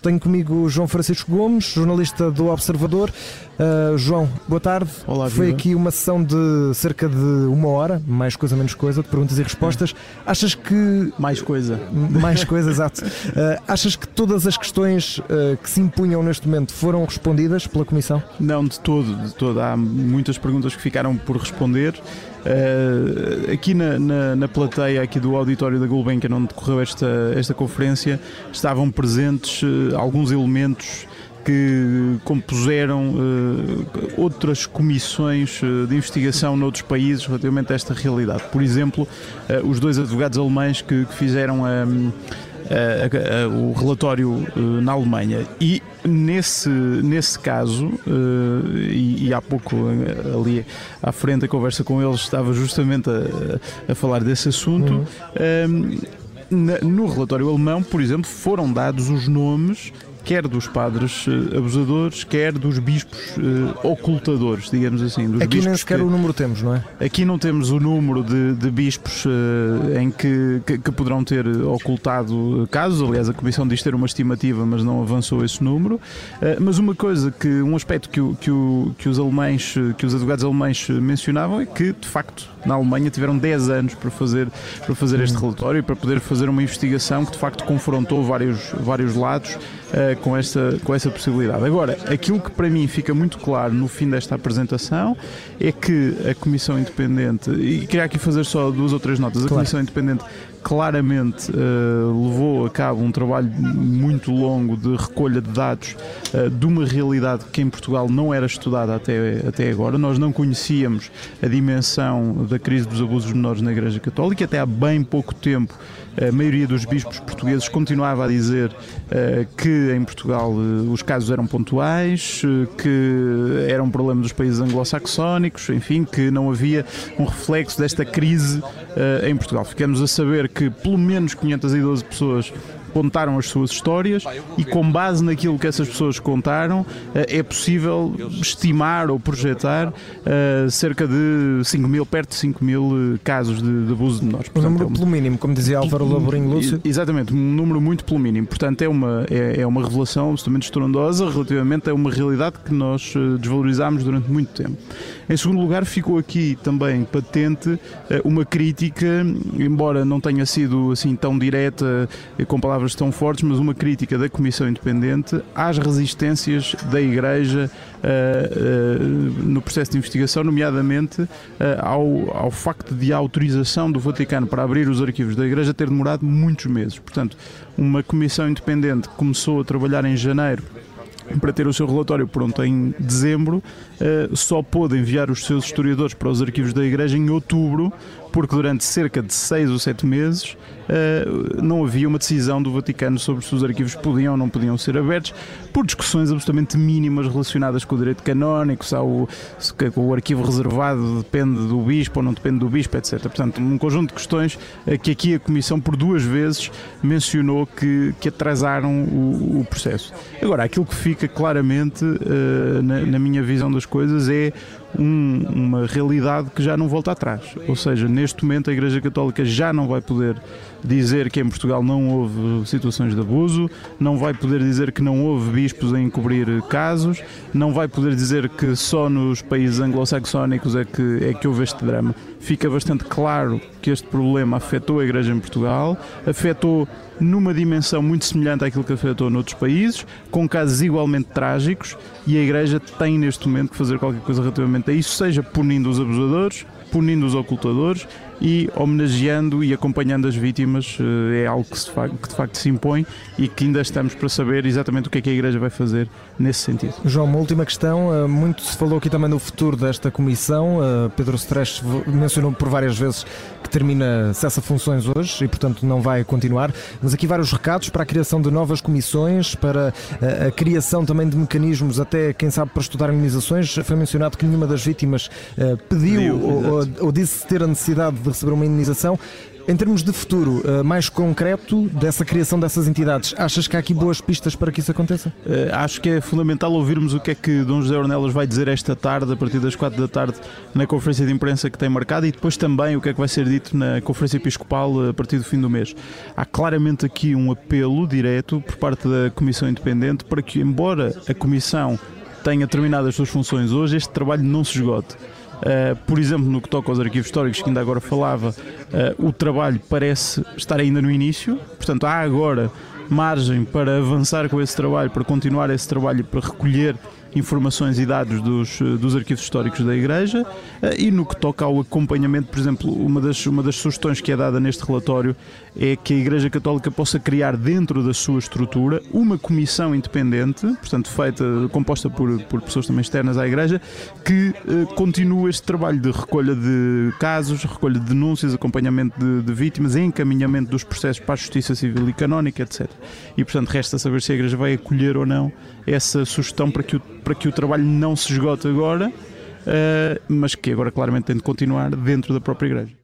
Tenho comigo o João Francisco Gomes, jornalista do Observador. Uh, João, boa tarde. Olá, Foi viva. aqui uma sessão de cerca de uma hora, mais coisa, menos coisa, de perguntas e respostas. Achas que. Mais coisa. Mais coisa, exato. Uh, achas que todas as questões uh, que se impunham neste momento foram respondidas pela Comissão? Não, de todo, de todo. Há muitas perguntas que ficaram por responder. Uh, aqui na, na, na, plateia aqui do auditório da Gulbenkian, onde decorreu esta, esta conferência, estavam presentes uh, alguns elementos que compuseram uh, outras comissões de investigação noutros países relativamente a esta realidade. Por exemplo, os dois advogados alemães que, que fizeram a. Uh, uh, o relatório uh, na Alemanha. E nesse, nesse caso, e, e, há pouco ali à frente a conversa com eles estava justamente a, a falar desse assunto. Uhum. Na, no relatório alemão, por exemplo, foram dados os nomes quer dos padres uh, abusadores, quer dos bispos uh, ocultadores, digamos assim. Dos Aqui nem sequer que, o número temos, não é? Aqui não temos o número de, de bispos uh, em que, que, que, poderão ter ocultado casos. Aliás, a Comissão diz ter uma estimativa, mas não avançou esse número. mas uma coisa que, um aspecto que, o, que, o, que os alemães, que os advogados alemães mencionavam é que, de facto, na Alemanha tiveram 10 anos para fazer, para fazer este relatório e para poder fazer uma investigação que, de facto, confrontou vários, vários lados com, essa, com essa possibilidade. Agora, aquilo que para mim fica muito claro no fim desta apresentação é que a Comissão Independente, e queria aqui fazer só duas ou três notas, a claro. Comissão Independente claramente uh, levou a cabo um trabalho muito longo de recolha de dados uh, de uma realidade que em Portugal não era estudada até, até agora. Nós não conhecíamos a dimensão da crise dos abusos menores na Igreja Católica, até há bem pouco tempo a maioria dos bispos portugueses continuava a dizer uh, que em Portugal uh, os casos eram pontuais, uh, que era um problema dos países anglo-saxónicos, enfim, que não havia um reflexo desta crise em Portugal. Ficamos a saber que pelo menos 512 pessoas contaram as suas histórias e com base naquilo que essas pessoas contaram é possível estimar ou projetar uh, cerca de 5 mil, perto de 5 mil casos de, de abuso de menores. Um número pelo mínimo, como dizia Álvaro Laborinho Lúcio. Exatamente, um número muito pelo mínimo. Portanto, é uma, é, é uma revelação absolutamente estrondosa relativamente a uma realidade que nós desvalorizámos durante muito tempo. Em segundo lugar, ficou aqui também patente uma crítica, embora não tenha sido assim tão direta, com palavras palavras tão fortes, mas uma crítica da Comissão Independente às resistências da Igreja uh, uh, no processo de investigação, nomeadamente uh, ao, ao facto de a autorização do Vaticano para abrir os arquivos da Igreja ter demorado muitos meses. Portanto, uma Comissão Independente começou a trabalhar em janeiro para ter o seu relatório pronto em dezembro, só pôde enviar os seus historiadores para os arquivos da Igreja em outubro, porque durante cerca de seis ou sete meses uh, não havia uma decisão do Vaticano sobre se os arquivos podiam ou não podiam ser abertos, por discussões absolutamente mínimas relacionadas com o direito canónico, se, o, se o arquivo reservado depende do bispo ou não depende do bispo, etc. Portanto, um conjunto de questões uh, que aqui a Comissão por duas vezes mencionou que, que atrasaram o, o processo. Agora, aquilo que fica claramente uh, na, na minha visão das coisas é um, uma realidade que já não volta atrás. Ou seja, neste momento a Igreja Católica já não vai poder dizer que em Portugal não houve situações de abuso, não vai poder dizer que não houve bispos a encobrir casos, não vai poder dizer que só nos países anglo-saxónicos é que, é que houve este drama. Fica bastante claro que este problema afetou a Igreja em Portugal, afetou numa dimensão muito semelhante àquilo que afetou noutros países, com casos igualmente trágicos, e a Igreja tem neste momento que fazer qualquer coisa relativamente a isso, seja punindo os abusadores, punindo os ocultadores e homenageando e acompanhando as vítimas é algo que, se, que, de facto se impõe e que ainda estamos para saber exatamente o que é que a Igreja vai fazer nesse sentido. João, uma última questão. Muito se falou aqui também do futuro desta comissão. Pedro Stresch mencionou por várias vezes que termina, cessa funções hoje e, portanto, não vai continuar. Mas aqui vários recados para a criação de novas comissões, para a, criação também de mecanismos, até quem sabe para estudar indenizações. Foi mencionado que nenhuma das vítimas pediu, pediu ou, ou, ou disse ter a necessidade de receber uma indenização. Em termos de futuro uh, mais concreto dessa criação dessas entidades, achas que há aqui boas pistas para que isso aconteça? Uh, acho que é fundamental ouvirmos o que é que Dom José Ornelas vai dizer esta tarde, a partir das 4 da tarde, na conferência de imprensa que tem marcado e depois também o que é que vai ser dito na conferência episcopal a partir do fim do mês. Há claramente aqui um apelo direto por parte da Comissão Independente para que, embora a Comissão tenha terminado as suas funções hoje, este trabalho não se esgote. Uh, por exemplo, no que toca aos arquivos históricos, que ainda agora falava, uh, o trabalho parece estar ainda no início, portanto, há agora margem para avançar com esse trabalho, para continuar esse trabalho, para recolher informações e dados dos, eh, dos arquivos históricos da Igreja eh, e no que toca ao acompanhamento, por exemplo, uma das, uma das sugestões que é dada neste relatório é que a Igreja Católica possa criar dentro da sua estrutura uma comissão independente, portanto feita, composta por, por pessoas também externas à Igreja, que eh, continue este trabalho de recolha de casos, recolha de denúncias, acompanhamento de, de vítimas, encaminhamento dos processos para a Justiça Civil e Canónica, etc. E portanto resta saber se a Igreja vai acolher ou não essa sugestão para que o para que o trabalho não se esgote agora, uh, mas que agora claramente tem de continuar dentro da própria igreja.